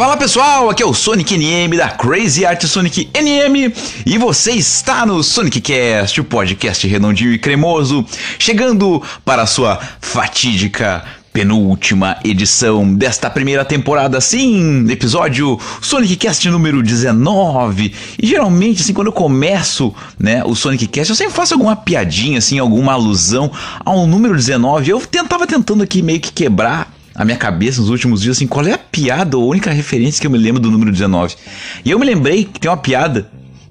Fala pessoal, aqui é o Sonic NM da Crazy Art Sonic NM e você está no Sonic Cast, o podcast redondinho e cremoso, chegando para a sua fatídica penúltima edição desta primeira temporada, sim, episódio Sonic Cast número 19. E geralmente, assim, quando eu começo, né, o Sonic Cast, eu sempre faço alguma piadinha, assim, alguma alusão ao número 19. Eu tentava tentando aqui meio que quebrar a minha cabeça nos últimos dias, assim, qual é a piada ou a única referência que eu me lembro do número 19. E eu me lembrei que tem uma piada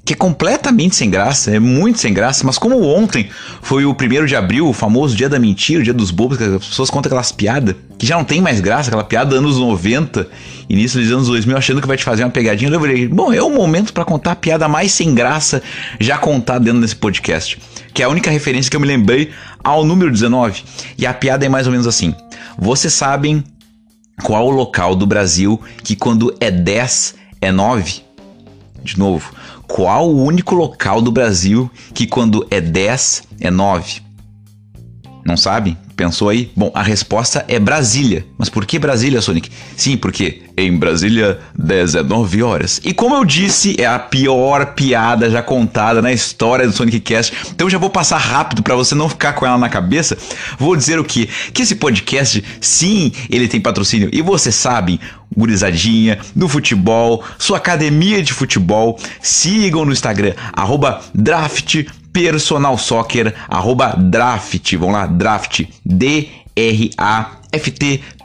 que é completamente sem graça, é muito sem graça, mas como ontem foi o primeiro de abril, o famoso dia da mentira, o dia dos bobos, que as pessoas contam aquelas piadas que já não tem mais graça, aquela piada anos 90, início dos anos 2000, achando que vai te fazer uma pegadinha, eu falei, bom, é o momento para contar a piada mais sem graça já contada dentro desse podcast, que é a única referência que eu me lembrei ao número 19, e a piada é mais ou menos assim, vocês sabem qual o local do Brasil que quando é 10 é 9? De novo, qual o único local do Brasil que quando é 10 é 9? Não sabe? Pensou aí? Bom, a resposta é Brasília. Mas por que Brasília, Sonic? Sim, porque em Brasília, 19 horas. E como eu disse, é a pior piada já contada na história do Sonic Cast. Então já vou passar rápido para você não ficar com ela na cabeça. Vou dizer o que? Que esse podcast, sim, ele tem patrocínio. E você sabe, gurizadinha do futebol, sua academia de futebol, sigam no Instagram, arroba draft personal soccer, arroba draft, vamos lá, draft, D-R-A-F-T,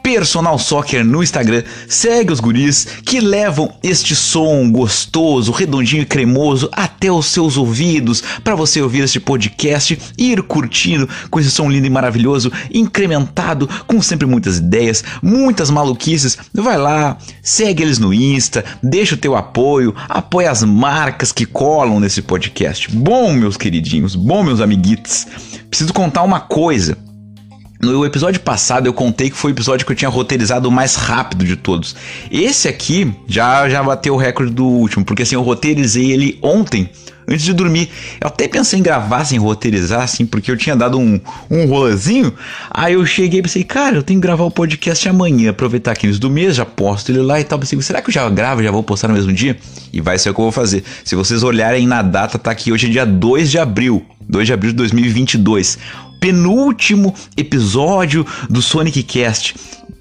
Personal Soccer no Instagram. Segue os guris que levam este som gostoso, redondinho e cremoso até os seus ouvidos para você ouvir este podcast e ir curtindo com esse som lindo e maravilhoso, incrementado com sempre muitas ideias, muitas maluquices. Vai lá, segue eles no Insta, deixa o teu apoio, apoia as marcas que colam nesse podcast. Bom, meus queridinhos, bom, meus amiguitos. Preciso contar uma coisa. No episódio passado eu contei que foi o episódio que eu tinha roteirizado o mais rápido de todos. Esse aqui já, já bateu o recorde do último, porque assim, eu roteirizei ele ontem, antes de dormir. Eu até pensei em gravar sem roteirizar, assim, porque eu tinha dado um, um rolezinho. Aí eu cheguei e pensei, cara, eu tenho que gravar o podcast amanhã, aproveitar aqui do mês, já posto ele lá e tal. Pensei, será que eu já gravo já vou postar no mesmo dia? E vai ser o que eu vou fazer. Se vocês olharem na data, tá aqui hoje é dia 2 de abril. 2 de abril de 2022 penúltimo episódio do Sonic Cast.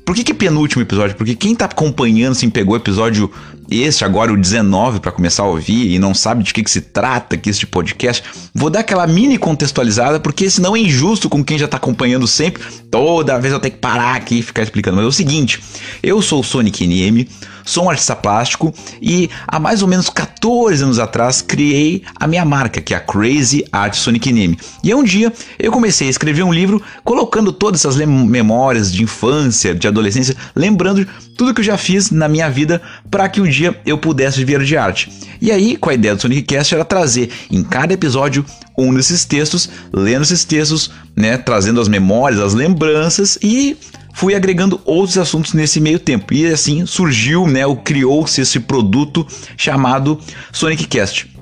Por que, que penúltimo episódio? Porque quem tá acompanhando, assim, pegou o episódio este, agora o 19, para começar a ouvir e não sabe de que, que se trata aqui este podcast, vou dar aquela mini contextualizada, porque senão é injusto com quem já tá acompanhando sempre. Toda vez eu tenho que parar aqui e ficar explicando. Mas é o seguinte, eu sou o Sonic NM, sou um artista plástico e há mais ou menos 14 anos atrás criei a minha marca, que é a Crazy Art Sonic Name. E um dia eu comecei a escrever um livro colocando todas essas memórias de infância, de adolescência, lembrando tudo que eu já fiz na minha vida para que um dia eu pudesse viver de arte. E aí, com a ideia do Sonic Cast era trazer em cada episódio um desses textos, lendo esses textos, né, trazendo as memórias, as lembranças e fui agregando outros assuntos nesse meio tempo. E assim surgiu, né, ou criou-se esse produto chamado Sonic Cast.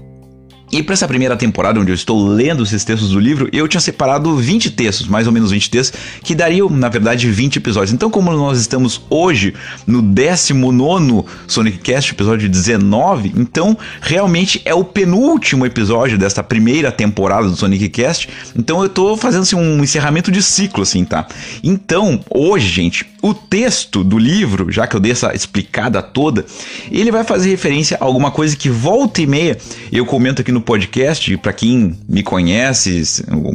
E para essa primeira temporada, onde eu estou lendo esses textos do livro, eu tinha separado 20 textos, mais ou menos 20 textos, que dariam, na verdade, 20 episódios. Então, como nós estamos hoje no 19 Sonic Cast, episódio 19, então realmente é o penúltimo episódio desta primeira temporada do Sonic Cast. Então, eu tô fazendo assim, um encerramento de ciclo, assim, tá? Então, hoje, gente, o texto do livro, já que eu dei essa explicada toda, ele vai fazer referência a alguma coisa que volta e meia eu comento aqui no no podcast, para quem me conhece,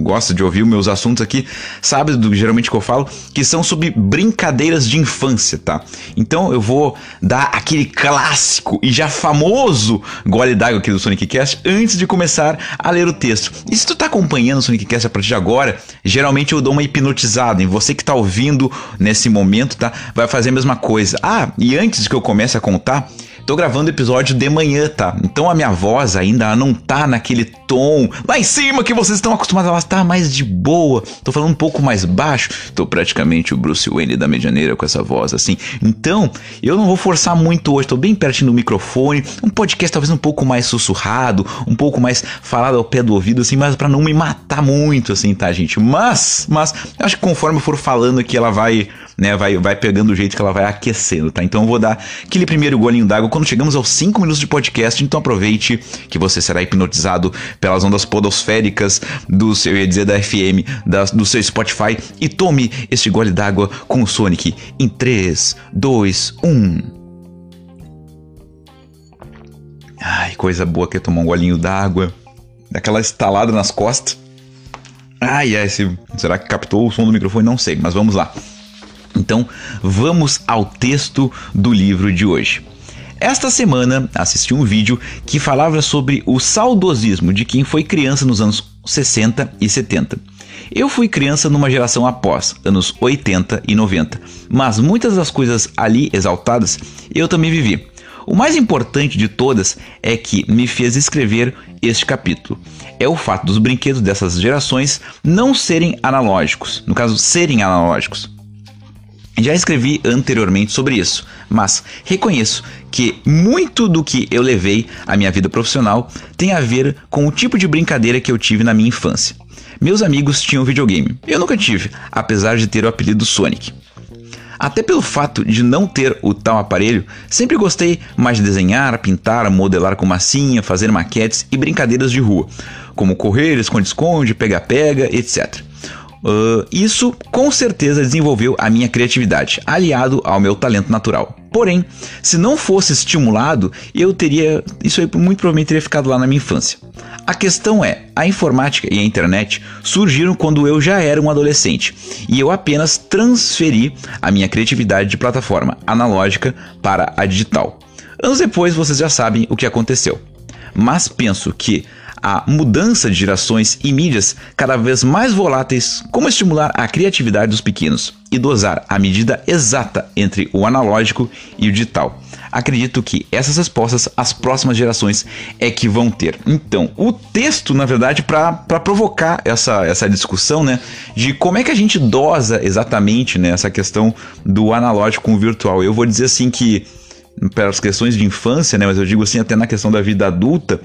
gosta de ouvir meus assuntos aqui, sabe do geralmente que eu falo, que são sobre brincadeiras de infância, tá? Então eu vou dar aquele clássico e já famoso gole d'água aqui do Sonic Cast antes de começar a ler o texto. E se tu tá acompanhando o Sonic Cast a partir de agora, geralmente eu dou uma hipnotizada em você que tá ouvindo nesse momento, tá? Vai fazer a mesma coisa. Ah, e antes que eu comece a contar, Tô gravando o episódio de manhã, tá? Então a minha voz ainda não tá naquele tom lá em cima que vocês estão acostumados. Ela tá mais de boa. Tô falando um pouco mais baixo. Tô praticamente o Bruce Wayne da Medianeira com essa voz assim. Então, eu não vou forçar muito hoje. Tô bem pertinho do microfone. Um podcast talvez um pouco mais sussurrado, um pouco mais falado ao pé do ouvido assim, mas para não me matar muito assim, tá, gente? Mas, mas acho que conforme eu for falando aqui ela vai né, vai, vai pegando o jeito que ela vai aquecendo, tá? Então eu vou dar aquele primeiro golinho d'água quando chegamos aos 5 minutos de podcast, então aproveite que você será hipnotizado pelas ondas podosféricas do seu, eu ia dizer da FM, da, do seu Spotify e tome este gole d'água com o Sonic em 3, 2, 1. Ai, coisa boa que é tomar um golinho d'água, daquela estalada nas costas. Ai, ai, se, será que captou o som do microfone? Não sei, mas vamos lá. Então, vamos ao texto do livro de hoje. Esta semana assisti um vídeo que falava sobre o saudosismo de quem foi criança nos anos 60 e 70. Eu fui criança numa geração após, anos 80 e 90, mas muitas das coisas ali exaltadas eu também vivi. O mais importante de todas é que me fez escrever este capítulo. É o fato dos brinquedos dessas gerações não serem analógicos, no caso, serem analógicos. Já escrevi anteriormente sobre isso, mas reconheço que muito do que eu levei à minha vida profissional tem a ver com o tipo de brincadeira que eu tive na minha infância. Meus amigos tinham videogame, eu nunca tive, apesar de ter o apelido Sonic. Até pelo fato de não ter o tal aparelho, sempre gostei mais de desenhar, pintar, modelar com massinha, fazer maquetes e brincadeiras de rua, como correr, esconde-esconde, pega-pega, etc. Uh, isso com certeza desenvolveu a minha criatividade, aliado ao meu talento natural. Porém, se não fosse estimulado, eu teria. Isso aí muito provavelmente teria ficado lá na minha infância. A questão é, a informática e a internet surgiram quando eu já era um adolescente e eu apenas transferi a minha criatividade de plataforma analógica para a digital. Anos depois vocês já sabem o que aconteceu. Mas penso que a mudança de gerações e mídias cada vez mais voláteis, como estimular a criatividade dos pequenos e dosar a medida exata entre o analógico e o digital. Acredito que essas respostas as próximas gerações é que vão ter. Então, o texto, na verdade, para provocar essa, essa discussão, né, de como é que a gente dosa exatamente né, essa questão do analógico com o virtual. Eu vou dizer assim que pelas questões de infância, né, mas eu digo assim até na questão da vida adulta,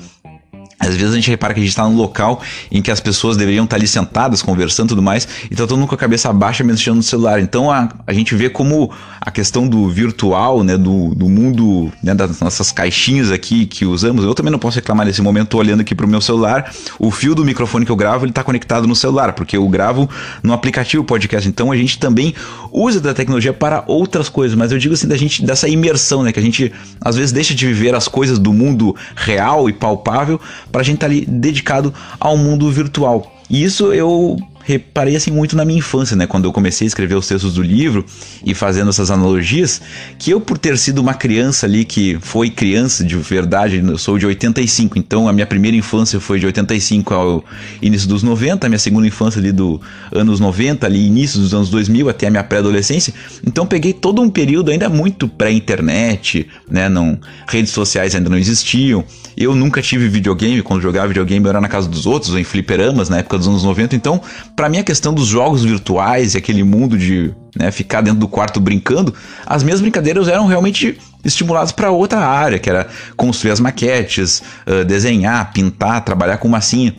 às vezes a gente repara que a gente está num local em que as pessoas deveriam estar tá ali sentadas, conversando e tudo mais, e tá todo mundo com a cabeça baixa mexendo no celular. Então a, a gente vê como a questão do virtual, né, do, do mundo, né, das nossas caixinhas aqui que usamos, eu também não posso reclamar nesse momento, tô olhando aqui pro meu celular, o fio do microfone que eu gravo, ele tá conectado no celular, porque eu gravo no aplicativo podcast. Então a gente também usa da tecnologia para outras coisas, mas eu digo assim da gente dessa imersão, né, que a gente às vezes deixa de viver as coisas do mundo real e palpável para a gente estar tá ali dedicado ao mundo virtual. E isso eu reparei assim muito na minha infância, né? Quando eu comecei a escrever os textos do livro e fazendo essas analogias, que eu por ter sido uma criança ali que foi criança de verdade, eu sou de 85, então a minha primeira infância foi de 85 ao início dos 90, a minha segunda infância ali do anos 90, ali início dos anos 2000 até a minha pré-adolescência. Então peguei todo um período ainda muito pré-internet, né? Não, redes sociais ainda não existiam. Eu nunca tive videogame, quando jogava videogame eu era na casa dos outros, ou em fliperamas na época dos anos 90, então para mim a questão dos jogos virtuais e aquele mundo de né, ficar dentro do quarto brincando, as minhas brincadeiras eram realmente estimuladas para outra área, que era construir as maquetes, desenhar, pintar, trabalhar com massinha.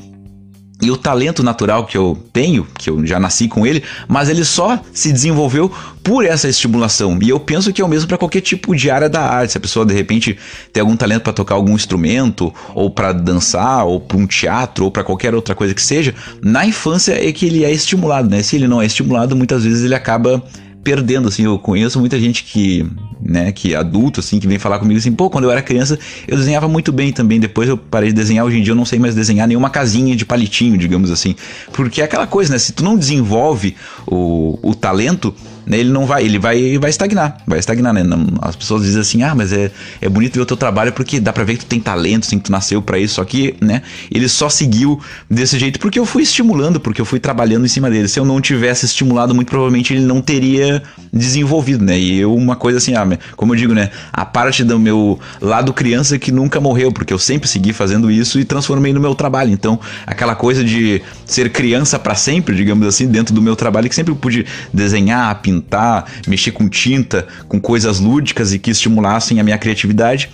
E o talento natural que eu tenho, que eu já nasci com ele, mas ele só se desenvolveu por essa estimulação. E eu penso que é o mesmo para qualquer tipo de área da arte. Se a pessoa de repente tem algum talento para tocar algum instrumento, ou para dançar, ou para um teatro, ou para qualquer outra coisa que seja, na infância é que ele é estimulado, né? Se ele não é estimulado, muitas vezes ele acaba perdendo, assim, eu conheço muita gente que, né, que é adulto, assim, que vem falar comigo assim, pô, quando eu era criança eu desenhava muito bem também, depois eu parei de desenhar, hoje em dia eu não sei mais desenhar nenhuma casinha de palitinho, digamos assim, porque é aquela coisa, né, se tu não desenvolve o, o talento, ele não vai, ele vai, vai estagnar, vai estagnar, né? Não, as pessoas dizem assim, ah, mas é, é bonito ver o teu trabalho porque dá pra ver que tu tem talento, assim, que tu nasceu para isso, só que, né, ele só seguiu desse jeito porque eu fui estimulando, porque eu fui trabalhando em cima dele. Se eu não tivesse estimulado, muito provavelmente ele não teria desenvolvido, né? E eu, uma coisa assim, ah, como eu digo, né, a parte do meu lado criança que nunca morreu, porque eu sempre segui fazendo isso e transformei no meu trabalho. Então, aquela coisa de ser criança para sempre, digamos assim, dentro do meu trabalho, que sempre pude desenhar, pintar, pintar, mexer com tinta, com coisas lúdicas e que estimulassem a minha criatividade.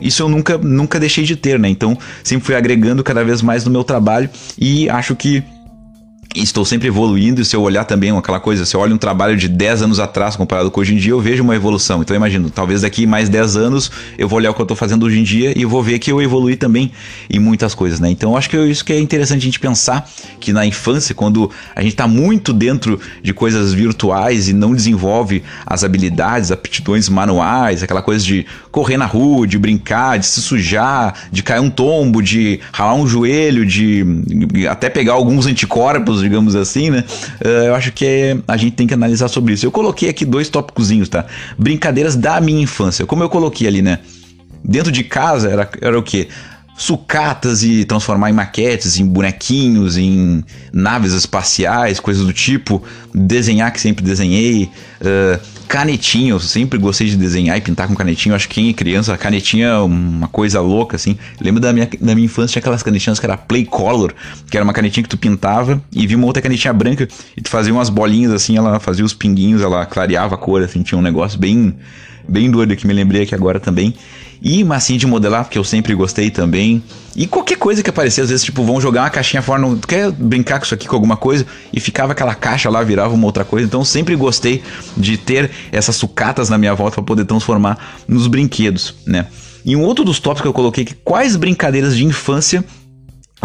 Isso eu nunca, nunca deixei de ter, né? Então sempre fui agregando cada vez mais no meu trabalho e acho que estou sempre evoluindo e se eu olhar também aquela coisa, se eu olho um trabalho de 10 anos atrás comparado com hoje em dia, eu vejo uma evolução. Então eu imagino, talvez daqui mais 10 anos eu vou olhar o que eu estou fazendo hoje em dia e eu vou ver que eu evolui também em muitas coisas, né? Então acho que isso que é interessante a gente pensar que na infância, quando a gente está muito dentro de coisas virtuais e não desenvolve as habilidades, aptidões manuais, aquela coisa de correr na rua, de brincar, de se sujar, de cair um tombo, de ralar um joelho, de até pegar alguns anticorpos digamos assim, né? Uh, eu acho que é, a gente tem que analisar sobre isso. Eu coloquei aqui dois tópicozinhos, tá? Brincadeiras da minha infância. Como eu coloquei ali, né? Dentro de casa era, era o quê? sucatas e transformar em maquetes, em bonequinhos, em naves espaciais, coisas do tipo. Desenhar, que sempre desenhei. Uh, canetinha, eu sempre gostei de desenhar e pintar com canetinha. Eu acho que quem é criança, canetinha é uma coisa louca, assim. Lembro da minha, da minha infância, tinha aquelas canetinhas que era Play Color, que era uma canetinha que tu pintava e via uma outra canetinha branca e tu fazia umas bolinhas assim, ela fazia os pinguinhos, ela clareava a cor, assim, tinha um negócio bem, bem doido que me lembrei aqui agora também. E massinha de modelar, porque eu sempre gostei também. E qualquer coisa que aparecia, às vezes, tipo, vão jogar uma caixinha fora, não quer brincar com isso aqui com alguma coisa? E ficava aquela caixa lá, virava uma outra coisa. Então sempre gostei de ter essas sucatas na minha volta para poder transformar nos brinquedos, né? E um outro dos tópicos que eu coloquei que quais brincadeiras de infância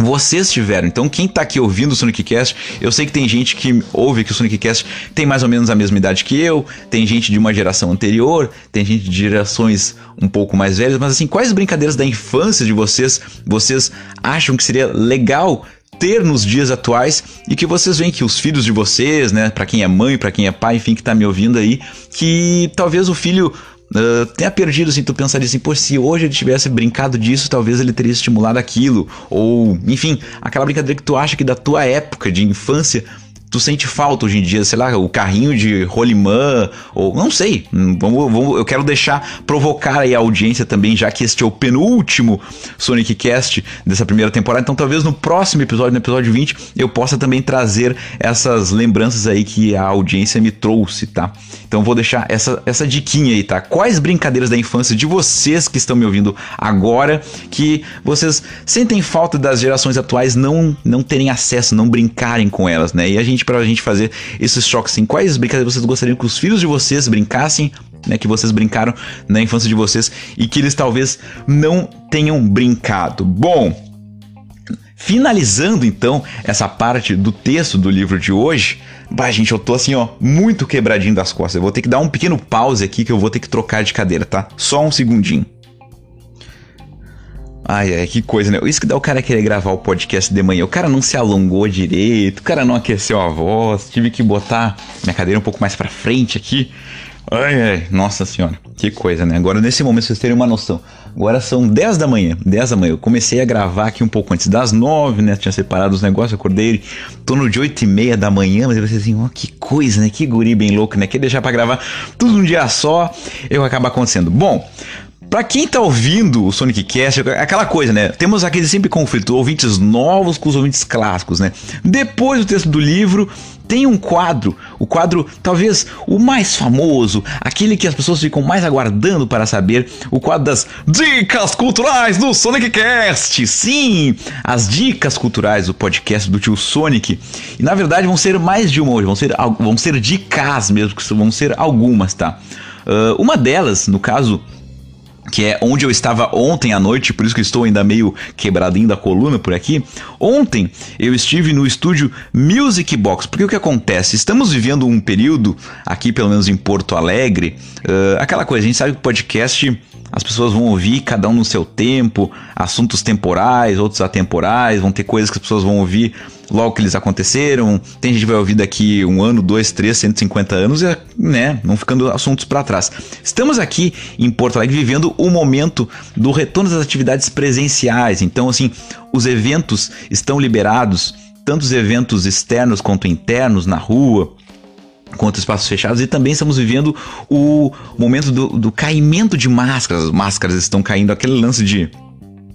vocês tiveram. Então, quem tá aqui ouvindo o Sonic Cast, eu sei que tem gente que ouve que o Sonic Cast tem mais ou menos a mesma idade que eu, tem gente de uma geração anterior, tem gente de gerações um pouco mais velhas, mas assim, quais brincadeiras da infância de vocês vocês acham que seria legal ter nos dias atuais e que vocês veem que os filhos de vocês, né, para quem é mãe, para quem é pai, enfim, que tá me ouvindo aí, que talvez o filho Uh, tenha perdido, assim, tu pensaria assim, pô, se hoje ele tivesse brincado disso, talvez ele teria estimulado aquilo. Ou, enfim, aquela brincadeira que tu acha que da tua época de infância tu sente falta hoje em dia, sei lá, o carrinho de rolimã, ou não sei. Vamos, vamos, eu quero deixar provocar aí a audiência também, já que este é o penúltimo Sonic Cast dessa primeira temporada. Então, talvez no próximo episódio, no episódio 20, eu possa também trazer essas lembranças aí que a audiência me trouxe, tá? Então, vou deixar essa, essa diquinha aí, tá? Quais brincadeiras da infância de vocês que estão me ouvindo agora que vocês sentem falta das gerações atuais não, não terem acesso, não brincarem com elas, né? E a gente para pra gente fazer esses choques assim. Quais brincadeiras vocês gostariam que os filhos de vocês brincassem, né? Que vocês brincaram na infância de vocês e que eles talvez não tenham brincado. Bom, Finalizando então essa parte do texto do livro de hoje, bah, gente, eu tô assim, ó, muito quebradinho das costas. Eu vou ter que dar um pequeno pause aqui que eu vou ter que trocar de cadeira, tá? Só um segundinho. Ai, ai, que coisa, né? Isso que dá o cara querer gravar o podcast de manhã. O cara não se alongou direito, o cara não aqueceu a voz, tive que botar minha cadeira um pouco mais pra frente aqui. Ai, ai, nossa senhora, que coisa, né? Agora, nesse momento, vocês terem uma noção. Agora são 10 da manhã, 10 da manhã. Eu comecei a gravar aqui um pouco antes das 9, né? Tinha separado os negócios, acordei torno de 8 e meia da manhã, mas eu pensei assim, ó, oh, que coisa, né? Que guri bem louco, né? Quer deixar para gravar tudo um dia só, eu acaba acontecendo. Bom, Pra quem tá ouvindo o Sonic Cast, é aquela coisa, né? Temos aquele sempre conflito, ouvintes novos com os ouvintes clássicos, né? Depois do texto do livro, tem um quadro, o quadro talvez o mais famoso, aquele que as pessoas ficam mais aguardando para saber, o quadro das dicas culturais do Sonic Cast. Sim, as dicas culturais do podcast do tio Sonic. E na verdade vão ser mais de uma hoje, vão ser, vão ser dicas mesmo, vão ser algumas, tá? Uh, uma delas, no caso, que é onde eu estava ontem à noite, por isso que estou ainda meio quebradinho da coluna por aqui. Ontem eu estive no estúdio Music Box, porque o que acontece? Estamos vivendo um período, aqui pelo menos em Porto Alegre, uh, aquela coisa, a gente sabe que podcast as pessoas vão ouvir cada um no seu tempo, assuntos temporais, outros atemporais, vão ter coisas que as pessoas vão ouvir logo que eles aconteceram. Tem gente que vai ouvir daqui um ano, dois, três, 150 anos, e, né, vão ficando assuntos para trás. Estamos aqui em Porto Alegre vivendo o momento do retorno das atividades presenciais. Então, assim, os eventos estão liberados, tanto os eventos externos quanto internos na rua quanto espaços fechados e também estamos vivendo o momento do, do caimento de máscaras. As máscaras estão caindo, aquele lance de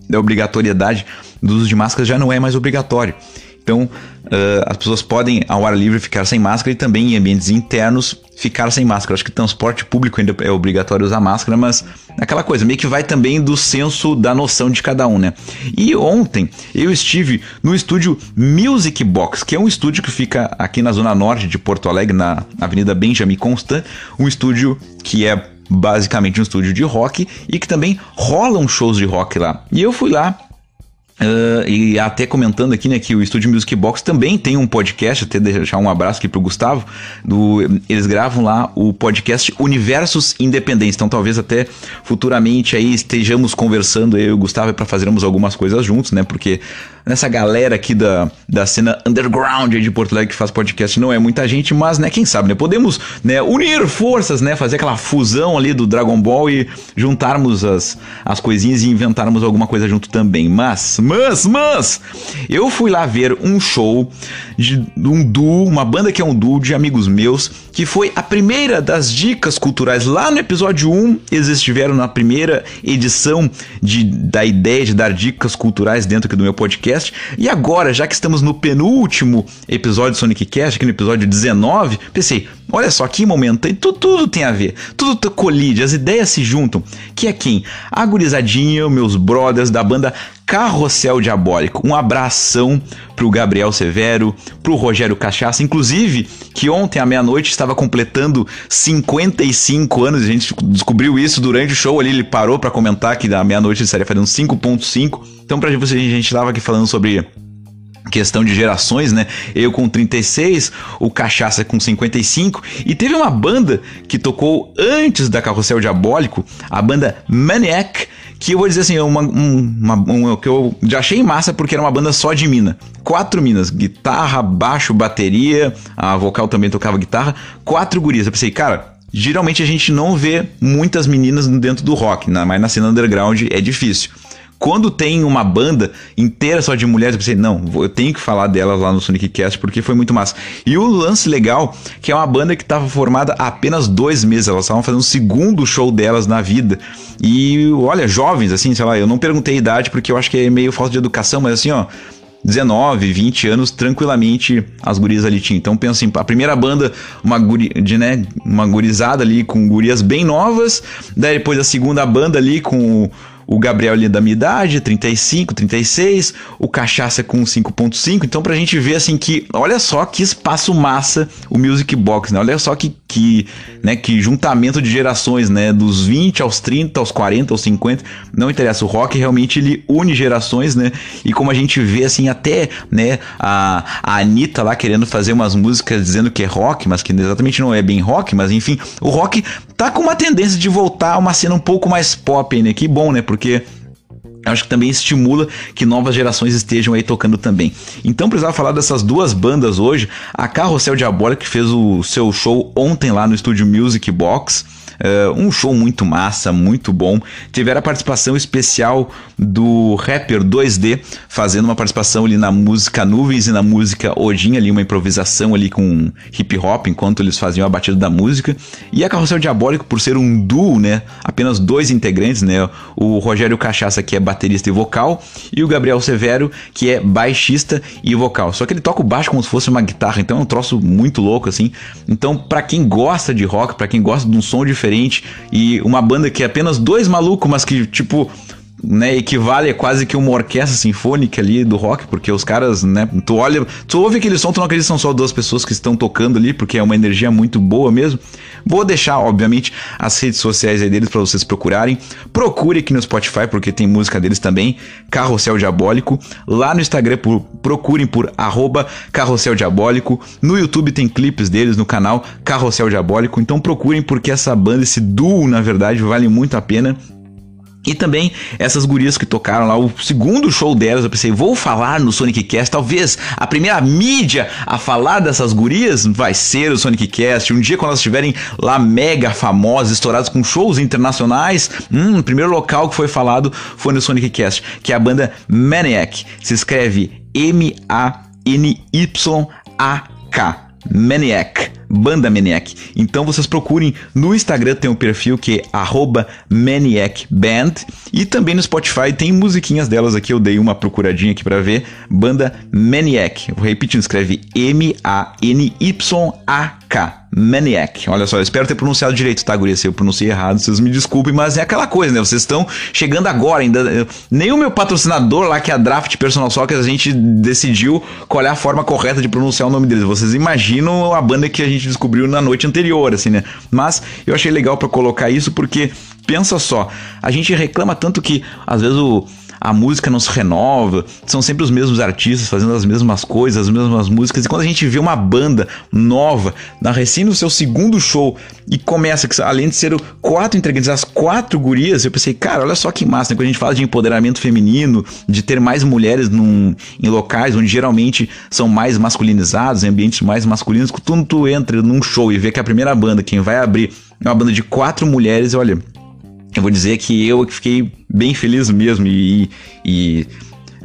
da obrigatoriedade do uso de máscaras já não é mais obrigatório. Então, uh, as pessoas podem, ao ar livre, ficar sem máscara e também em ambientes internos ficar sem máscara. Acho que transporte público ainda é obrigatório usar máscara, mas aquela coisa, meio que vai também do senso da noção de cada um, né? E ontem eu estive no estúdio Music Box, que é um estúdio que fica aqui na zona norte de Porto Alegre, na Avenida Benjamin Constant, um estúdio que é basicamente um estúdio de rock e que também rolam shows de rock lá. E eu fui lá Uh, e até comentando aqui, né, que o Estúdio Music Box também tem um podcast, até deixar um abraço aqui pro Gustavo, do, eles gravam lá o podcast Universos Independentes, então talvez até futuramente aí estejamos conversando, eu e o Gustavo, para fazermos algumas coisas juntos, né, porque nessa galera aqui da, da cena underground de Porto Alegre que faz podcast não é muita gente, mas, né, quem sabe, né, podemos, né, unir forças, né, fazer aquela fusão ali do Dragon Ball e juntarmos as, as coisinhas e inventarmos alguma coisa junto também, mas, mas, mas, eu fui lá ver um show de um duo, uma banda que é um duo de amigos meus, que foi a primeira das dicas culturais lá no episódio 1, eles estiveram na primeira edição de, da ideia de dar dicas culturais dentro aqui do meu podcast, Cast. E agora, já que estamos no penúltimo episódio do Sonic Cast, aqui no episódio 19, pensei, olha só que momento, tudo, tudo tem a ver, tudo colide, as ideias se juntam. Que é quem? A gurizadinha, meus brothers da banda Carrossel Diabólico. Um abração pro Gabriel Severo, pro Rogério Cachaça, inclusive, que ontem à meia-noite estava completando 55 anos, a gente descobriu isso durante o show ali, ele parou para comentar que da meia-noite ele estaria fazendo 5.5. Então pra você, a gente estava aqui falando sobre questão de gerações, né? Eu com 36, o Cachaça com 55 e teve uma banda que tocou antes da Carrossel Diabólico, a banda Maniac, que eu vou dizer assim, uma, uma, uma, que eu já achei massa porque era uma banda só de mina. Quatro minas, guitarra, baixo, bateria, a vocal também tocava guitarra, quatro gurias. Eu pensei, cara, geralmente a gente não vê muitas meninas dentro do rock, né? mas na cena underground é difícil. Quando tem uma banda inteira só de mulheres, eu pensei, não, eu tenho que falar delas lá no Sonic Cast porque foi muito massa. E o lance legal, que é uma banda que estava formada há apenas dois meses, elas estavam fazendo o segundo show delas na vida. E olha, jovens, assim, sei lá, eu não perguntei a idade porque eu acho que é meio falta de educação, mas assim, ó, 19, 20 anos, tranquilamente as gurias ali tinham. Então pensa assim, a primeira banda, uma, guri, de, né, uma gurizada ali com gurias bem novas, daí depois a segunda banda ali com o Gabriel ali da minha idade, 35, 36, o Cachaça com 5.5. Então pra gente ver assim que, olha só que espaço massa o Music Box, né? Olha só que que, né, que juntamento de gerações, né, dos 20 aos 30, aos 40, aos 50, não interessa, o rock realmente ele une gerações, né? E como a gente vê assim até, né, a, a Anitta lá querendo fazer umas músicas dizendo que é rock, mas que exatamente não é bem rock, mas enfim, o rock tá com uma tendência de voltar a uma cena um pouco mais pop, né? Que bom, né? Porque eu acho que também estimula que novas gerações estejam aí tocando também. Então precisava falar dessas duas bandas hoje. A Carrossel Diabólica que fez o seu show ontem lá no estúdio Music Box. Uh, um show muito massa, muito bom. Tiveram a participação especial do rapper 2D, fazendo uma participação ali na música Nuvens e na música Odin, ali uma improvisação ali com hip hop, enquanto eles faziam a batida da música. E a Carrossel Diabólico, por ser um duo, né? Apenas dois integrantes, né? O Rogério Cachaça, que é baterista e vocal, e o Gabriel Severo, que é baixista e vocal. Só que ele toca o baixo como se fosse uma guitarra, então é um troço muito louco, assim. Então, para quem gosta de rock, para quem gosta de um som diferente, diferente e uma banda que é apenas dois malucos, mas que, tipo, né, equivale a quase que uma orquestra sinfônica ali do rock, porque os caras, né, tu olha, tu ouve aquele som, tu não acredita que são só duas pessoas que estão tocando ali, porque é uma energia muito boa mesmo. Vou deixar, obviamente, as redes sociais aí deles para vocês procurarem. Procure aqui no Spotify, porque tem música deles também, Carrossel Diabólico. Lá no Instagram, por, procurem por arroba Carrossel Diabólico. No YouTube tem clipes deles no canal Carrossel Diabólico. Então procurem, porque essa banda, esse duo, na verdade, vale muito a pena. E também essas gurias que tocaram lá, o segundo show delas, eu pensei, vou falar no Sonic Cast. Talvez a primeira mídia a falar dessas gurias vai ser o Sonic Cast. Um dia, quando elas estiverem lá mega famosas, estouradas com shows internacionais, hum, o primeiro local que foi falado foi no Sonic Cast, que é a banda Maniac. Se escreve M-A-N-Y-A-K. Maniac Banda Maniac. Então vocês procurem no Instagram, tem um perfil que é @maniacband e também no Spotify tem musiquinhas delas aqui, eu dei uma procuradinha aqui para ver. Banda Maniac. Vou repetindo, escreve M A N Y A K. Maniac. Olha só, eu espero ter pronunciado direito, tá, guria? Se eu pronunciei errado, vocês me desculpem, mas é aquela coisa, né? Vocês estão chegando agora ainda. Nem o meu patrocinador lá, que é a Draft Personal Soccer, a gente decidiu qual é a forma correta de pronunciar o nome deles. Vocês imaginam a banda que a gente descobriu na noite anterior, assim, né? Mas eu achei legal para colocar isso porque, pensa só, a gente reclama tanto que às vezes o a música não se renova, são sempre os mesmos artistas fazendo as mesmas coisas, as mesmas músicas. E quando a gente vê uma banda nova, na recém no seu segundo show, e começa, além de ser quatro integrantes, as quatro gurias, eu pensei, cara, olha só que massa, né? Quando a gente fala de empoderamento feminino, de ter mais mulheres num, em locais onde geralmente são mais masculinizados, em ambientes mais masculinos, quando tu entra num show e vê que a primeira banda, quem vai abrir, é uma banda de quatro mulheres, olha eu vou dizer que eu fiquei bem feliz mesmo e, e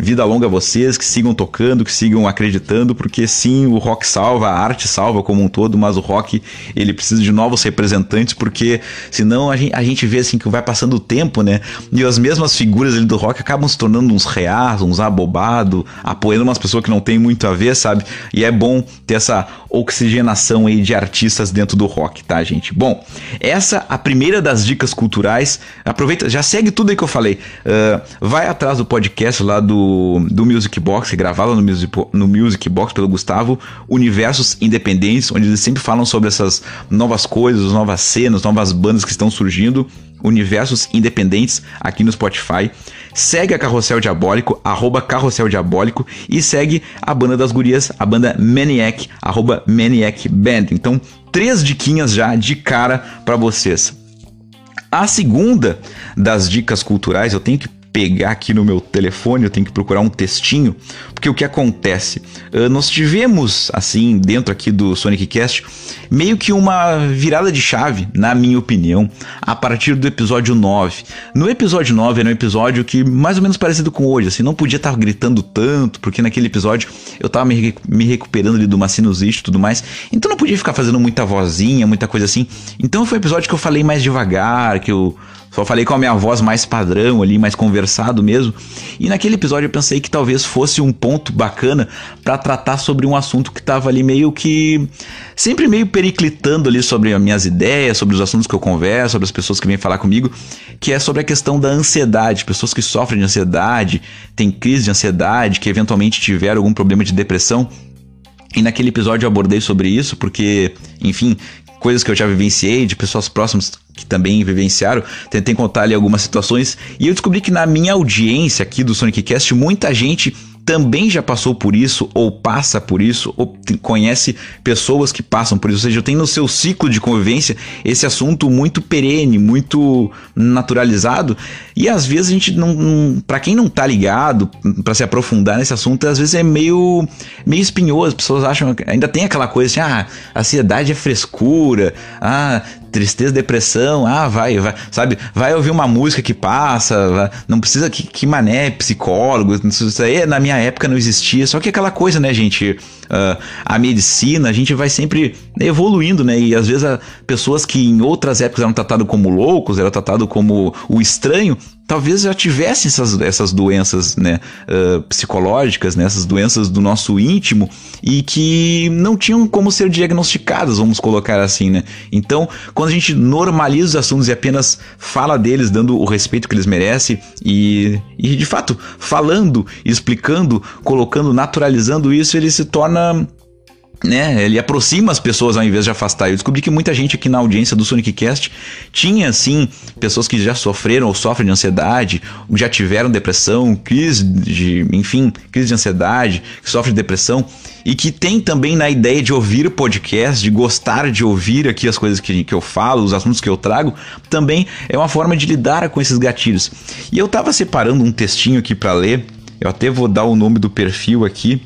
Vida longa a vocês, que sigam tocando, que sigam acreditando, porque sim, o rock salva, a arte salva como um todo, mas o rock ele precisa de novos representantes, porque senão a gente, a gente vê assim que vai passando o tempo, né? E as mesmas figuras ali do rock acabam se tornando uns reais, uns abobados, apoiando umas pessoas que não tem muito a ver, sabe? E é bom ter essa oxigenação aí de artistas dentro do rock, tá, gente? Bom, essa a primeira das dicas culturais. Aproveita, já segue tudo aí que eu falei. Uh, vai atrás do podcast lá do do, Music Box, gravado no Music, no Music Box pelo Gustavo, Universos Independentes, onde eles sempre falam sobre essas novas coisas, novas cenas, novas bandas que estão surgindo. Universos Independentes aqui no Spotify. Segue a Carrossel Diabólico, arroba Carrossel Diabólico, e segue a banda das gurias, a banda Maniac, arroba Maniac Band. Então, três diquinhas já de cara para vocês. A segunda das dicas culturais, eu tenho que pegar aqui no meu telefone, eu tenho que procurar um textinho, porque o que acontece? Uh, nós tivemos, assim, dentro aqui do Sonic Cast, meio que uma virada de chave, na minha opinião, a partir do episódio 9. No episódio 9 era um episódio que mais ou menos parecido com hoje, assim, não podia estar gritando tanto, porque naquele episódio eu tava me, me recuperando ali de uma sinusite e tudo mais, então não podia ficar fazendo muita vozinha, muita coisa assim. Então foi um episódio que eu falei mais devagar, que eu só falei com a minha voz mais padrão ali, mais conversado mesmo. E naquele episódio eu pensei que talvez fosse um ponto bacana para tratar sobre um assunto que tava ali meio que sempre meio periclitando ali sobre as minhas ideias, sobre os assuntos que eu converso, sobre as pessoas que vêm falar comigo, que é sobre a questão da ansiedade, pessoas que sofrem de ansiedade, têm crise de ansiedade, que eventualmente tiveram algum problema de depressão. E naquele episódio eu abordei sobre isso, porque, enfim, coisas que eu já vivenciei, de pessoas próximas que também vivenciaram, tentei contar ali algumas situações. E eu descobri que na minha audiência aqui do Sonic Cast, muita gente também já passou por isso, ou passa por isso, ou conhece pessoas que passam por isso, ou seja, tem no seu ciclo de convivência esse assunto muito perene, muito naturalizado, e às vezes a gente não, não para quem não tá ligado, para se aprofundar nesse assunto, às vezes é meio meio espinhoso, as pessoas acham, ainda tem aquela coisa assim, ah, a ansiedade é frescura, ah, tristeza, depressão, ah, vai, vai, sabe? Vai ouvir uma música que passa, vai, não precisa que, que mané, psicólogo, isso aí na minha época não existia, só que aquela coisa, né, gente? Uh, a medicina, a gente vai sempre evoluindo, né? E às vezes a, pessoas que em outras épocas eram tratadas como loucos, eram tratados como o estranho, talvez já tivessem essas, essas doenças né, uh, psicológicas, né, essas doenças do nosso íntimo e que não tinham como ser diagnosticadas, vamos colocar assim, né? Então, quando a gente normaliza os assuntos e apenas fala deles, dando o respeito que eles merecem e, e de fato, falando, explicando, colocando, naturalizando isso, ele se torna né, ele aproxima as pessoas ao invés de afastar. Eu descobri que muita gente aqui na audiência do Sonic Cast tinha, assim, pessoas que já sofreram ou sofrem de ansiedade, já tiveram depressão, crise de, enfim, crise de ansiedade, que sofrem de depressão e que tem também na ideia de ouvir podcast, de gostar de ouvir aqui as coisas que, que eu falo, os assuntos que eu trago, também é uma forma de lidar com esses gatilhos. E eu tava separando um textinho aqui para ler, eu até vou dar o nome do perfil aqui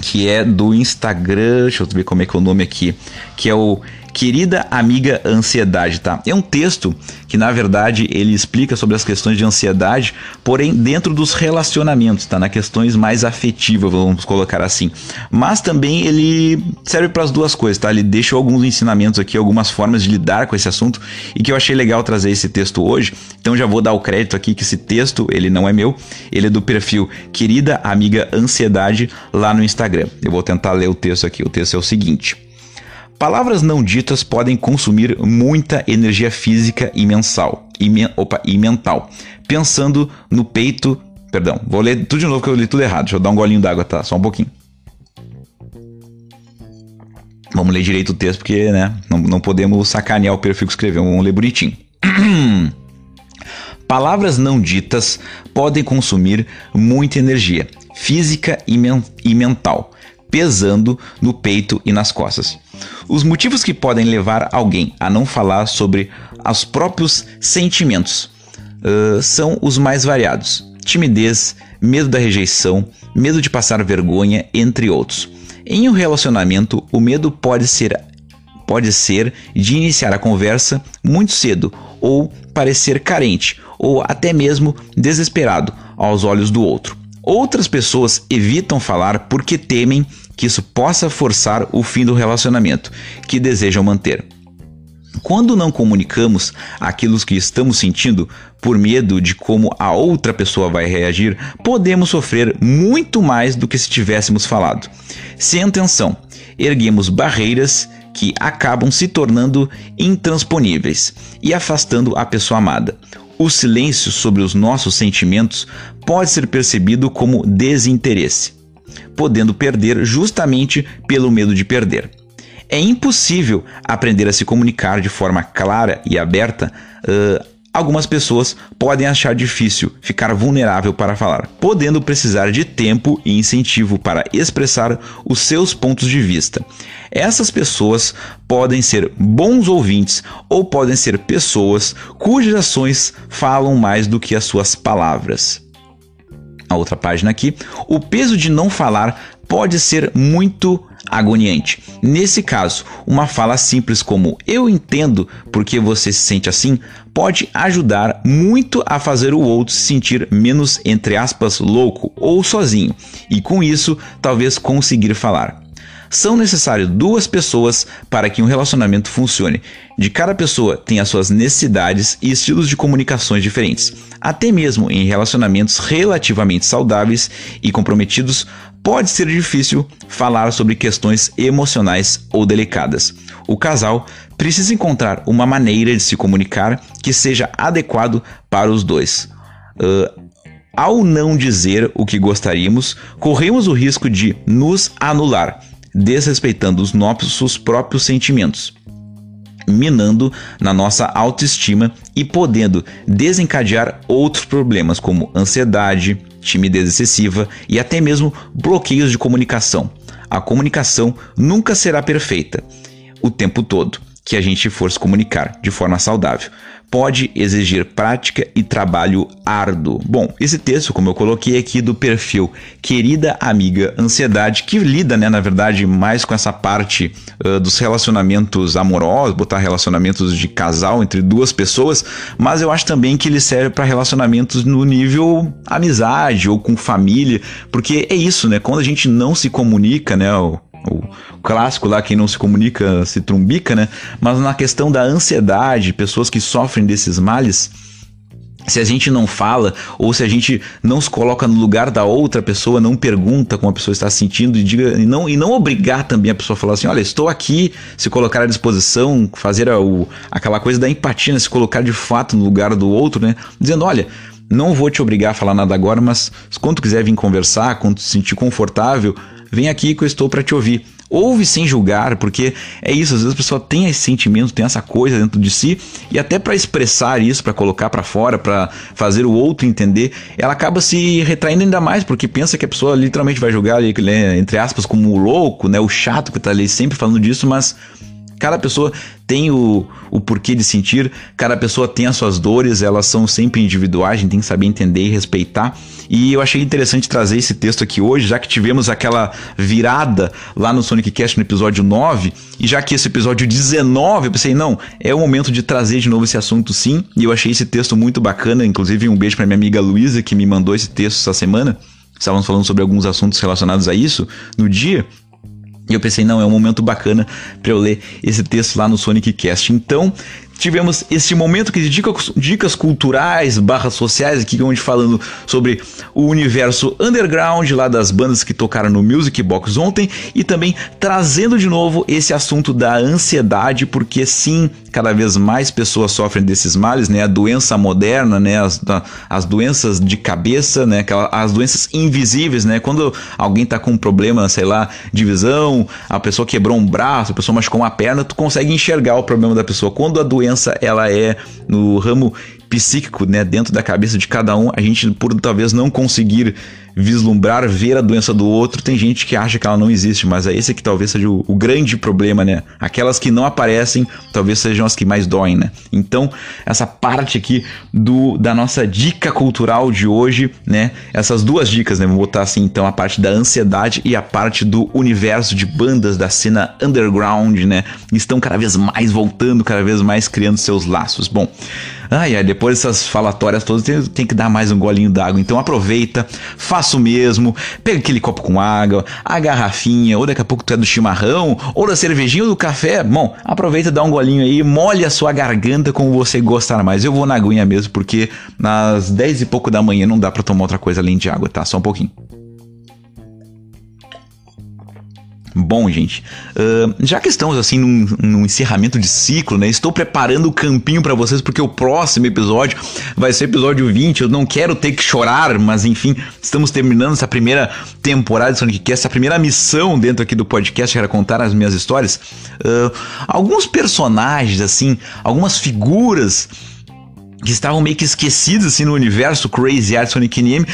que é do Instagram, deixa eu ver como é que é o nome aqui, que é o Querida amiga ansiedade, tá? É um texto que na verdade ele explica sobre as questões de ansiedade, porém dentro dos relacionamentos, tá? Nas questões mais afetivas, vamos colocar assim. Mas também ele serve para as duas coisas, tá? Ele deixa alguns ensinamentos aqui, algumas formas de lidar com esse assunto e que eu achei legal trazer esse texto hoje. Então já vou dar o crédito aqui que esse texto, ele não é meu, ele é do perfil Querida Amiga Ansiedade lá no Instagram. Eu vou tentar ler o texto aqui. O texto é o seguinte: Palavras não ditas podem consumir muita energia física e mensal e, opa, e mental. Pensando no peito. Perdão, vou ler tudo de novo que eu li tudo errado. Deixa eu dar um golinho d'água, tá? Só um pouquinho. Vamos ler direito o texto, porque né, não, não podemos sacanear o perfil que escreveu. Vamos ler bonitinho. Palavras não ditas podem consumir muita energia física e, men e mental, pesando no peito e nas costas. Os motivos que podem levar alguém a não falar sobre os próprios sentimentos uh, são os mais variados: timidez, medo da rejeição, medo de passar vergonha, entre outros. Em um relacionamento, o medo pode ser pode ser de iniciar a conversa muito cedo ou parecer carente ou até mesmo desesperado aos olhos do outro. Outras pessoas evitam falar porque temem que isso possa forçar o fim do relacionamento que desejam manter. Quando não comunicamos aquilo que estamos sentindo por medo de como a outra pessoa vai reagir, podemos sofrer muito mais do que se tivéssemos falado. Sem atenção, erguemos barreiras que acabam se tornando intransponíveis e afastando a pessoa amada. O silêncio sobre os nossos sentimentos pode ser percebido como desinteresse podendo perder justamente pelo medo de perder. É impossível aprender a se comunicar de forma clara e aberta. Uh, algumas pessoas podem achar difícil ficar vulnerável para falar, podendo precisar de tempo e incentivo para expressar os seus pontos de vista. Essas pessoas podem ser bons ouvintes ou podem ser pessoas cujas ações falam mais do que as suas palavras a outra página aqui, o peso de não falar pode ser muito agoniante. Nesse caso, uma fala simples como eu entendo porque você se sente assim pode ajudar muito a fazer o outro se sentir menos entre aspas louco ou sozinho e com isso talvez conseguir falar. São necessárias duas pessoas para que um relacionamento funcione. De cada pessoa tem as suas necessidades e estilos de comunicações diferentes. Até mesmo em relacionamentos relativamente saudáveis e comprometidos, pode ser difícil falar sobre questões emocionais ou delicadas. O casal precisa encontrar uma maneira de se comunicar que seja adequado para os dois. Uh, ao não dizer o que gostaríamos, corremos o risco de nos anular desrespeitando os nossos próprios sentimentos, minando na nossa autoestima e podendo desencadear outros problemas como ansiedade, timidez excessiva e até mesmo bloqueios de comunicação. A comunicação nunca será perfeita o tempo todo que a gente for se comunicar de forma saudável pode exigir prática e trabalho árduo. Bom, esse texto, como eu coloquei aqui do perfil Querida Amiga Ansiedade, que lida, né, na verdade, mais com essa parte uh, dos relacionamentos amorosos, botar relacionamentos de casal entre duas pessoas, mas eu acho também que ele serve para relacionamentos no nível amizade ou com família, porque é isso, né? Quando a gente não se comunica, né? O, clássico lá, quem não se comunica se trumbica, né? Mas na questão da ansiedade, pessoas que sofrem desses males, se a gente não fala ou se a gente não se coloca no lugar da outra pessoa, não pergunta como a pessoa está se sentindo e, diga, e, não, e não obrigar também a pessoa a falar assim: olha, estou aqui, se colocar à disposição, fazer a, o, aquela coisa da empatia, né? se colocar de fato no lugar do outro, né? Dizendo: olha, não vou te obrigar a falar nada agora, mas quando quiser vir conversar, quando te sentir confortável, vem aqui que eu estou para te ouvir. Ouve sem julgar, porque é isso, às vezes a pessoa tem esse sentimento, tem essa coisa dentro de si, e até para expressar isso, para colocar para fora, para fazer o outro entender, ela acaba se retraindo ainda mais, porque pensa que a pessoa literalmente vai julgar, né, entre aspas, como o louco, né, o chato que tá ali sempre falando disso, mas Cada pessoa tem o, o porquê de sentir, cada pessoa tem as suas dores, elas são sempre individuais, a gente tem que saber entender e respeitar. E eu achei interessante trazer esse texto aqui hoje, já que tivemos aquela virada lá no Sonic Cast no episódio 9, e já que esse episódio 19, eu pensei, não, é o momento de trazer de novo esse assunto sim, e eu achei esse texto muito bacana, inclusive um beijo para minha amiga Luísa que me mandou esse texto essa semana. Estávamos falando sobre alguns assuntos relacionados a isso no dia. E eu pensei, não, é um momento bacana para eu ler esse texto lá no Sonic Cast. Então, tivemos esse momento que de dicas, dicas culturais, barras sociais, aqui onde falando sobre o universo underground lá das bandas que tocaram no Music Box ontem e também trazendo de novo esse assunto da ansiedade, porque sim, cada vez mais pessoas sofrem desses males, né? A doença moderna, né? As, as doenças de cabeça, né? As doenças invisíveis, né? Quando alguém tá com um problema, sei lá, de visão, a pessoa quebrou um braço, a pessoa machucou uma perna, tu consegue enxergar o problema da pessoa. Quando a doença ela é no ramo psíquico, né, dentro da cabeça de cada um, a gente por talvez não conseguir vislumbrar, ver a doença do outro, tem gente que acha que ela não existe, mas é esse que talvez seja o, o, grande problema, né? Aquelas que não aparecem, talvez sejam as que mais doem, né? Então, essa parte aqui do da nossa dica cultural de hoje, né? Essas duas dicas, né? Vou botar assim, então, a parte da ansiedade e a parte do universo de bandas da cena underground, né? Estão cada vez mais voltando, cada vez mais criando seus laços. Bom, Ai, ai, depois dessas falatórias todas, tem, tem que dar mais um golinho d'água. Então aproveita, faça o mesmo, pega aquele copo com água, a garrafinha, ou daqui a pouco tu é do chimarrão, ou da cervejinha ou do café. Bom, aproveita, dá um golinho aí, molhe a sua garganta como você gostar mais. Eu vou na aguinha mesmo, porque nas 10 e pouco da manhã não dá para tomar outra coisa além de água, tá? Só um pouquinho. Bom, gente, uh, já que estamos assim num, num, encerramento de ciclo, né? Estou preparando o campinho para vocês porque o próximo episódio vai ser episódio 20. Eu não quero ter que chorar, mas enfim, estamos terminando essa primeira temporada de Sonic Cast, essa primeira missão dentro aqui do podcast que era contar as minhas histórias. Uh, alguns personagens, assim, algumas figuras que estavam meio que esquecidas assim no universo Crazy Art Sonic NM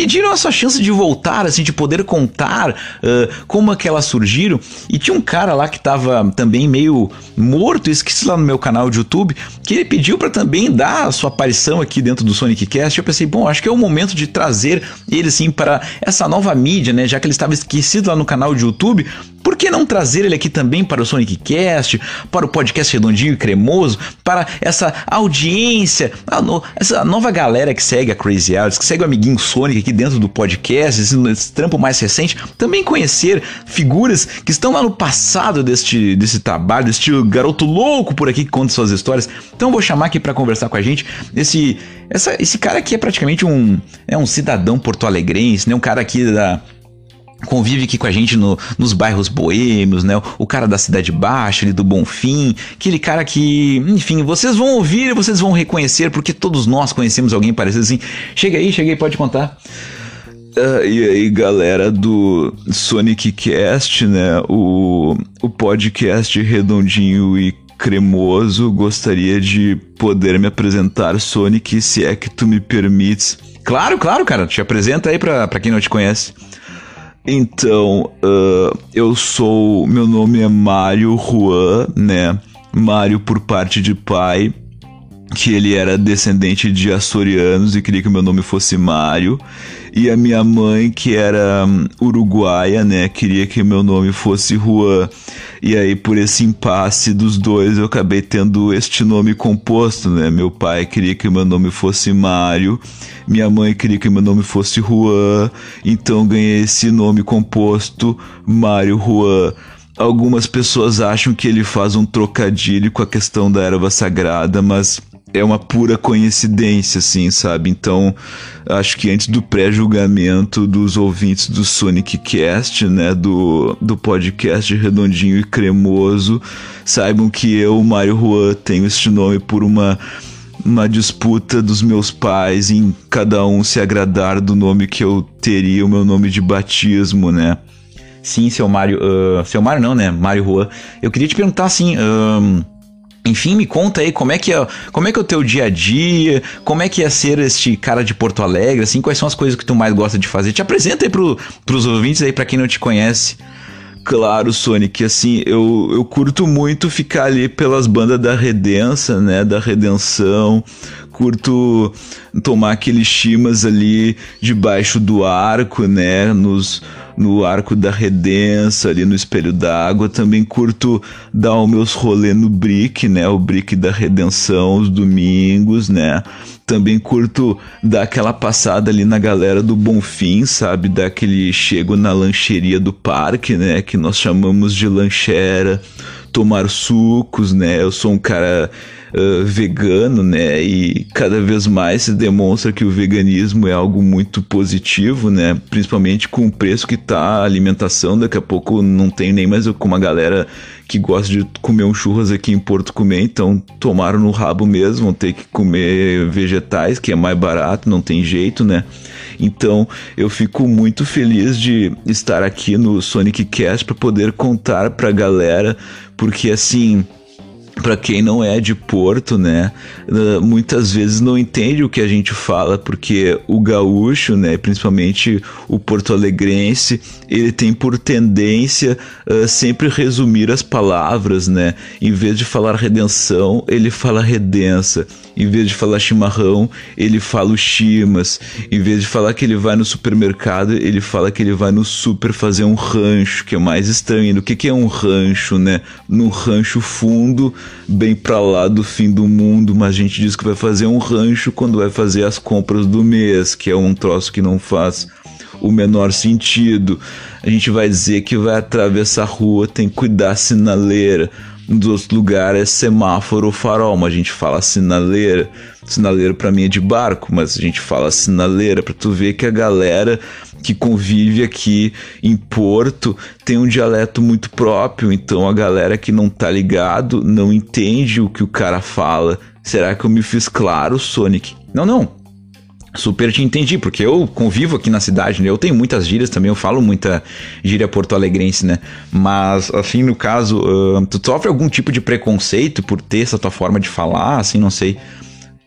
pediram essa chance de voltar, assim, de poder contar uh, como é que elas surgiram. E tinha um cara lá que tava também meio morto, esqueci lá no meu canal de YouTube, que ele pediu para também dar a sua aparição aqui dentro do Sonic Cast. Eu pensei, bom, acho que é o momento de trazer ele assim para essa nova mídia, né? Já que ele estava esquecido lá no canal de YouTube, por que não trazer ele aqui também para o Sonic Cast, para o podcast redondinho e cremoso, para essa audiência, essa nova galera que segue a Crazy Alice, que segue o amiguinho Sonic aqui dentro do podcast, esse, esse trampo mais recente, também conhecer figuras que estão lá no passado deste, desse trabalho, deste garoto louco por aqui que conta suas histórias. Então vou chamar aqui para conversar com a gente esse, essa, esse cara aqui é praticamente um, é um cidadão porto-alegrense, né? um cara aqui da convive aqui com a gente no, nos bairros boêmios, né? O cara da Cidade Baixa, do Bonfim, aquele cara que, enfim, vocês vão ouvir, vocês vão reconhecer, porque todos nós conhecemos alguém parecido assim. Chega aí, chega aí, pode contar. Uh, e aí, galera do Sonic Cast, né? O, o podcast redondinho e cremoso. Gostaria de poder me apresentar, Sonic, se é que tu me permites. Claro, claro, cara. Te apresenta aí pra, pra quem não te conhece. Então, uh, eu sou. Meu nome é Mário Juan, né? Mário por parte de pai, que ele era descendente de açorianos e queria que meu nome fosse Mário. E a minha mãe, que era um, uruguaia, né, queria que meu nome fosse Juan. E aí, por esse impasse dos dois, eu acabei tendo este nome composto, né? Meu pai queria que meu nome fosse Mário, minha mãe queria que meu nome fosse Juan, então ganhei esse nome composto, Mário Juan. Algumas pessoas acham que ele faz um trocadilho com a questão da erva sagrada, mas é uma pura coincidência, assim, sabe? Então, acho que antes do pré-julgamento dos ouvintes do Sonic Cast, né, do, do podcast redondinho e cremoso, saibam que eu, Mário Juan, tenho este nome por uma uma disputa dos meus pais em cada um se agradar do nome que eu teria, o meu nome de batismo, né? Sim, seu Mário. Uh, seu Mário não, né? Mário Juan. Eu queria te perguntar assim. Uh, enfim, me conta aí como é que é, como é que é o teu dia a dia, como é que é ser este cara de Porto Alegre, assim, quais são as coisas que tu mais gosta de fazer? Te apresenta aí pro, pros ouvintes aí, para quem não te conhece. Claro, Sonic, assim, eu, eu curto muito ficar ali pelas bandas da Redença, né, da Redenção, curto tomar aqueles chimas ali debaixo do arco, né, nos, no arco da Redença, ali no Espelho d'Água, também curto dar os meus rolê no Brick, né, o Brick da Redenção, os domingos, né, também curto dar aquela passada ali na galera do Bonfim, sabe? Dar aquele chego na lancheria do parque, né? Que nós chamamos de lanchera. Tomar sucos, né? Eu sou um cara vegano, né? E cada vez mais se demonstra que o veganismo é algo muito positivo, né? Principalmente com o preço que tá a alimentação. Daqui a pouco não tem nem mais com uma galera que gosta de comer um churras aqui em Porto comer, então tomaram no rabo mesmo, vão ter que comer vegetais, que é mais barato, não tem jeito, né? Então eu fico muito feliz de estar aqui no Sonic Cast para poder contar pra galera, porque assim para quem não é de Porto, né, ah, muitas vezes não entende o que a gente fala, porque o gaúcho, né, principalmente o porto-alegrense, ele tem por tendência uh, sempre resumir as palavras, né, em vez de falar redenção, ele fala redença. Em vez de falar chimarrão, ele fala o chimas. Em vez de falar que ele vai no supermercado, ele fala que ele vai no super fazer um rancho, que é mais estranho. O que, que é um rancho, né? Num rancho fundo, bem pra lá do fim do mundo, mas a gente diz que vai fazer um rancho quando vai fazer as compras do mês, que é um troço que não faz o menor sentido. A gente vai dizer que vai atravessar a rua, tem que cuidar sinaleira nos outros lugares é semáforo ou farol, mas a gente fala sinaleira. Sinaleira para mim é de barco, mas a gente fala sinaleira para tu ver que a galera que convive aqui em Porto tem um dialeto muito próprio, então a galera que não tá ligado não entende o que o cara fala. Será que eu me fiz claro, Sonic? Não, não super te entendi, porque eu convivo aqui na cidade, né? Eu tenho muitas gírias também, eu falo muita gíria porto-alegrense, né? Mas, assim, no caso, uh, tu sofre algum tipo de preconceito por ter essa tua forma de falar, assim, não sei.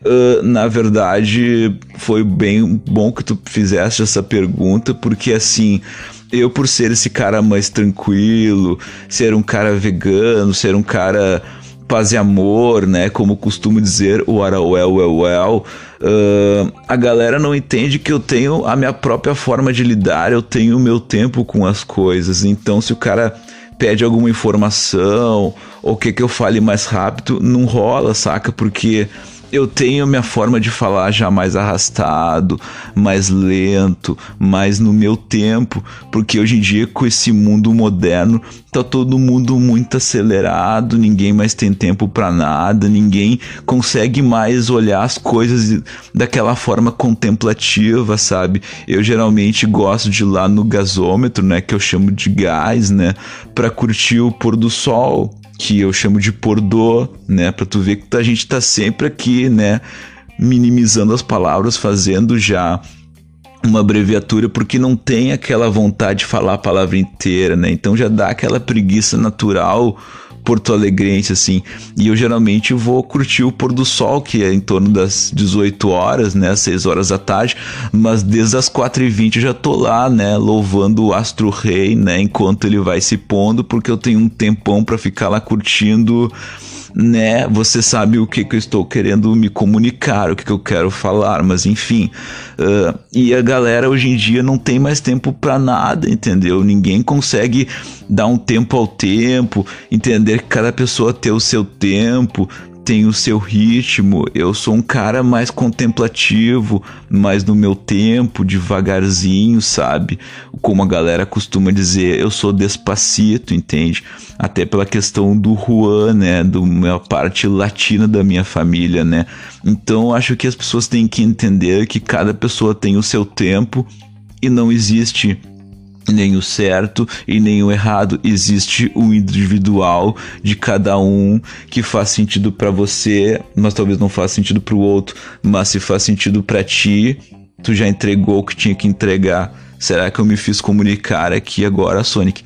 Uh, na verdade, foi bem bom que tu fizesse essa pergunta, porque, assim, eu por ser esse cara mais tranquilo, ser um cara vegano, ser um cara paz e amor, né? Como costumo dizer o Arauel, well, well, uh, a galera não entende que eu tenho a minha própria forma de lidar, eu tenho o meu tempo com as coisas. Então, se o cara pede alguma informação ou quer que eu fale mais rápido, não rola, saca? Porque eu tenho minha forma de falar já mais arrastado, mais lento, mais no meu tempo, porque hoje em dia com esse mundo moderno tá todo mundo muito acelerado, ninguém mais tem tempo para nada, ninguém consegue mais olhar as coisas daquela forma contemplativa, sabe? Eu geralmente gosto de ir lá no gasômetro, né, que eu chamo de gás, né, para curtir o pôr do sol que eu chamo de pordô, né? Para tu ver que a gente tá sempre aqui, né? Minimizando as palavras, fazendo já uma abreviatura porque não tem aquela vontade de falar a palavra inteira, né? Então já dá aquela preguiça natural porto-alegrense, assim. E eu geralmente vou curtir o pôr do sol, que é em torno das 18 horas, né? 6 horas da tarde. Mas desde as 4h20 já tô lá, né? Louvando o astro rei, né? Enquanto ele vai se pondo, porque eu tenho um tempão para ficar lá curtindo né? Você sabe o que, que eu estou querendo me comunicar, o que, que eu quero falar, mas enfim. Uh, e a galera hoje em dia não tem mais tempo para nada, entendeu? Ninguém consegue dar um tempo ao tempo, entender que cada pessoa tem o seu tempo, tem o seu ritmo. Eu sou um cara mais contemplativo, mais no meu tempo, devagarzinho, sabe? Como a galera costuma dizer, eu sou despacito, entende? Até pela questão do Juan, né? Do minha parte latina da minha família, né? Então acho que as pessoas têm que entender que cada pessoa tem o seu tempo e não existe nem o certo e nem o errado. Existe o individual de cada um que faz sentido para você, mas talvez não faça sentido para o outro. Mas se faz sentido para ti, tu já entregou o que tinha que entregar. Será que eu me fiz comunicar aqui agora, Sonic?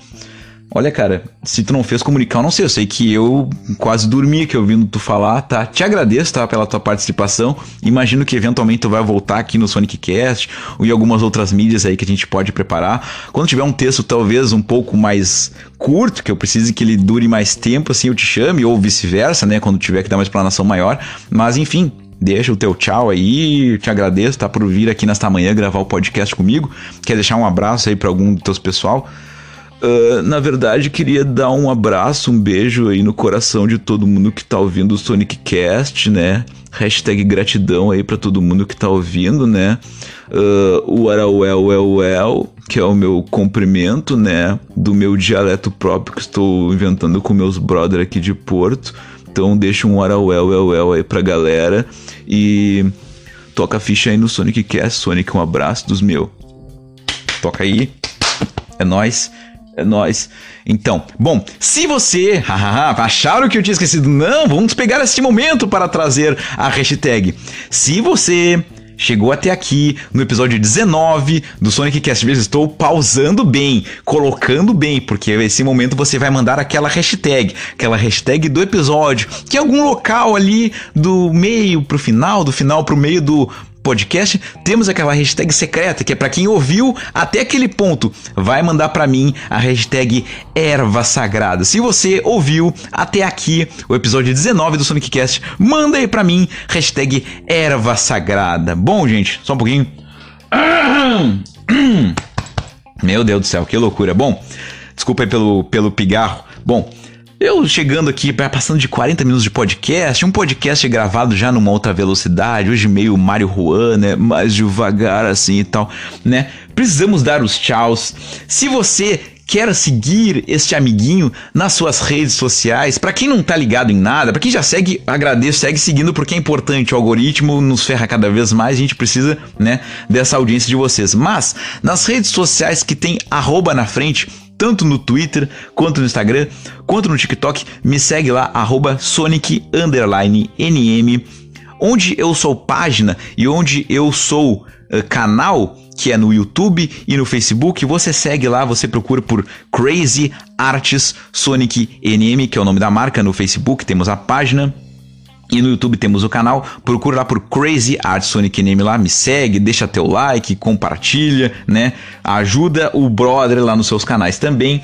Olha, cara, se tu não fez comunicar, eu não sei. Eu sei que eu quase dormi aqui ouvindo tu falar, tá? Te agradeço, tá? Pela tua participação. Imagino que eventualmente tu vai voltar aqui no Sonic Cast ou em algumas outras mídias aí que a gente pode preparar. Quando tiver um texto talvez um pouco mais curto, que eu precise que ele dure mais tempo, assim eu te chame, ou vice-versa, né? Quando tiver que dar uma explanação maior. Mas enfim, deixa o teu tchau aí, te agradeço, tá? Por vir aqui nesta manhã gravar o podcast comigo. Quer deixar um abraço aí para algum dos teus pessoal? Uh, na verdade, queria dar um abraço, um beijo aí no coração de todo mundo que tá ouvindo o Sonic Cast, né? Hashtag gratidão aí para todo mundo que tá ouvindo, né? Uh, o Arauel well, well, que é o meu cumprimento, né? Do meu dialeto próprio que estou inventando com meus brother aqui de Porto. Então deixa um Arauel well, well aí pra galera e toca a ficha aí no Sonic Cast. Sonic, um abraço dos meus. Toca aí. É nóis. É nóis. Então, bom, se você acharam que eu tinha esquecido, não, vamos pegar este momento para trazer a hashtag. Se você chegou até aqui no episódio 19 do Sonic Cast. estou pausando bem, colocando bem, porque nesse momento você vai mandar aquela hashtag, aquela hashtag do episódio, que é algum local ali do meio pro final, do final pro meio do podcast, temos aquela hashtag secreta que é para quem ouviu até aquele ponto, vai mandar para mim a hashtag erva sagrada. Se você ouviu até aqui o episódio 19 do Sonic Cast, manda aí para mim hashtag erva sagrada. Bom, gente, só um pouquinho. Meu Deus do céu, que loucura. Bom, desculpa aí pelo, pelo pigarro. Bom, eu chegando aqui, passando de 40 minutos de podcast, um podcast gravado já numa outra velocidade, hoje meio Mario Juan, né? Mais devagar assim e tal, né? Precisamos dar os tchauz. Se você quer seguir este amiguinho nas suas redes sociais. Para quem não tá ligado em nada, para quem já segue, agradeço, segue seguindo porque é importante. O algoritmo nos ferra cada vez mais, a gente precisa, né, dessa audiência de vocês. Mas nas redes sociais que tem arroba na frente, tanto no Twitter, quanto no Instagram, quanto no TikTok. Me segue lá, arroba Sonic NM, onde eu sou página e onde eu sou uh, canal, que é no YouTube e no Facebook. Você segue lá, você procura por Crazy Arts Sonic NM, que é o nome da marca. No Facebook temos a página e no YouTube temos o canal, procura lá por Crazy Art Sonic Name lá, me segue, deixa teu like, compartilha, né? Ajuda o brother lá nos seus canais também.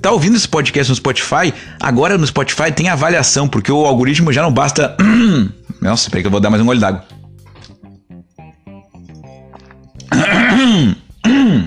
Tá ouvindo esse podcast no Spotify? Agora no Spotify tem avaliação, porque o algoritmo já não basta. Nossa, peraí que eu vou dar mais um olho d'água.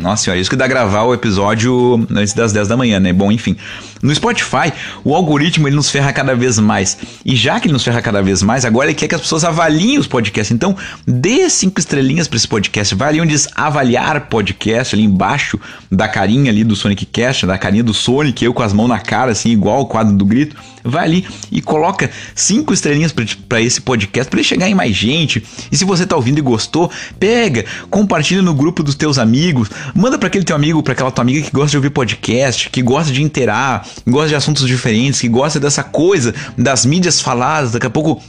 Nossa senhora, isso que dá gravar o episódio antes das 10 da manhã, né? Bom, enfim. No Spotify, o algoritmo ele nos ferra cada vez mais. E já que ele nos ferra cada vez mais, agora ele quer que as pessoas avaliem os podcasts. Então, dê cinco estrelinhas para esse podcast. Vai ali onde diz avaliar podcast, ali embaixo da carinha ali do Sonic Cast, da carinha do Sonic, eu com as mãos na cara, assim, igual o quadro do grito. Vai ali e coloca cinco estrelinhas para esse podcast, para ele chegar em mais gente. E se você tá ouvindo e gostou, pega, compartilha no grupo dos teus amigos, manda para aquele teu amigo, para aquela tua amiga que gosta de ouvir podcast, que gosta de interar, que gosta de assuntos diferentes, que gosta dessa coisa das mídias faladas. Daqui a pouco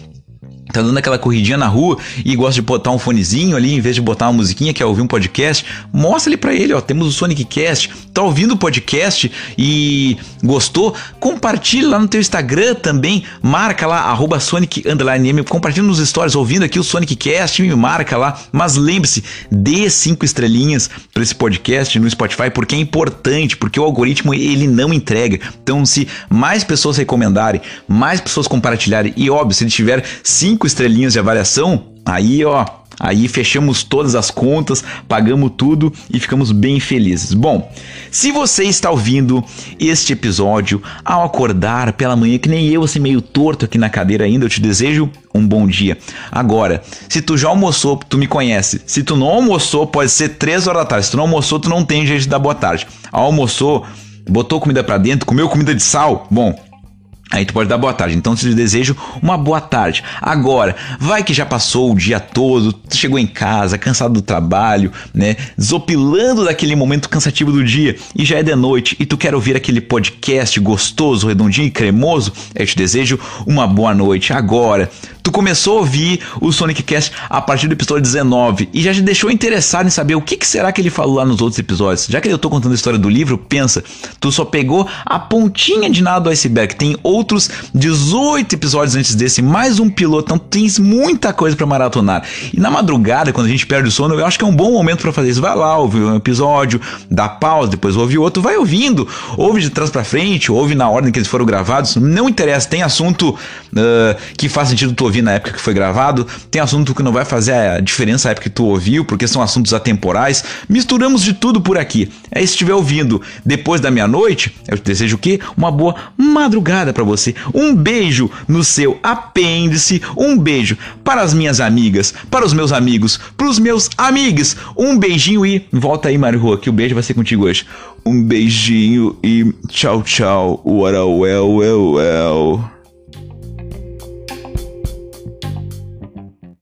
tá dando aquela corridinha na rua e gosta de botar um fonezinho ali em vez de botar uma musiquinha, quer ouvir um podcast, mostra ele para ele, ó, temos o Sonic Cast, tá ouvindo o podcast e gostou, compartilha lá no teu Instagram também, marca lá arroba Sonic M, compartilha nos stories ouvindo aqui o Sonic Cast, me marca lá, mas lembre-se, dê cinco estrelinhas para esse podcast no Spotify porque é importante, porque o algoritmo ele não entrega. Então, se mais pessoas recomendarem, mais pessoas compartilharem e óbvio, se ele tiver cinco cinco estrelinhas de avaliação, aí ó, aí fechamos todas as contas, pagamos tudo e ficamos bem felizes. Bom, se você está ouvindo este episódio ao acordar pela manhã, que nem eu, assim meio torto aqui na cadeira ainda, eu te desejo um bom dia. Agora, se tu já almoçou, tu me conhece. Se tu não almoçou, pode ser três horas da tarde. Se tu não almoçou, tu não tem jeito de dar boa tarde. Almoçou, botou comida para dentro, comeu comida de sal, bom, Aí tu pode dar boa tarde. Então te desejo uma boa tarde. Agora, vai que já passou o dia todo, chegou em casa, cansado do trabalho, né? Desopilando daquele momento cansativo do dia e já é de noite e tu quer ouvir aquele podcast gostoso, redondinho e cremoso. Eu te desejo uma boa noite. Agora, Tu começou a ouvir o Sonic Cast a partir do episódio 19 e já te deixou interessado em saber o que, que, será que ele falou lá nos outros episódios. Já que eu tô contando a história do livro, pensa, tu só pegou a pontinha de nada do iceberg. Tem outros 18 episódios antes desse, mais um piloto, então tens muita coisa para maratonar. E na madrugada, quando a gente perde o sono, eu acho que é um bom momento para fazer isso. Vai lá, ouve um episódio, dá pausa, depois ouve outro, vai ouvindo, ouve de trás para frente, ouve na ordem que eles foram gravados, não interessa, tem assunto uh, que faz sentido tu ouvir na época que foi gravado, tem assunto que não vai fazer a diferença na época que tu ouviu, porque são assuntos atemporais. Misturamos de tudo por aqui. Aí se estiver ouvindo depois da meia-noite, eu te desejo o quê? Uma boa madrugada para você. Um beijo no seu apêndice, um beijo para as minhas amigas, para os meus amigos, para os meus amigos. Um beijinho e volta aí, Mário Rua, que o beijo vai ser contigo hoje. Um beijinho e tchau, tchau. What a well, well, well.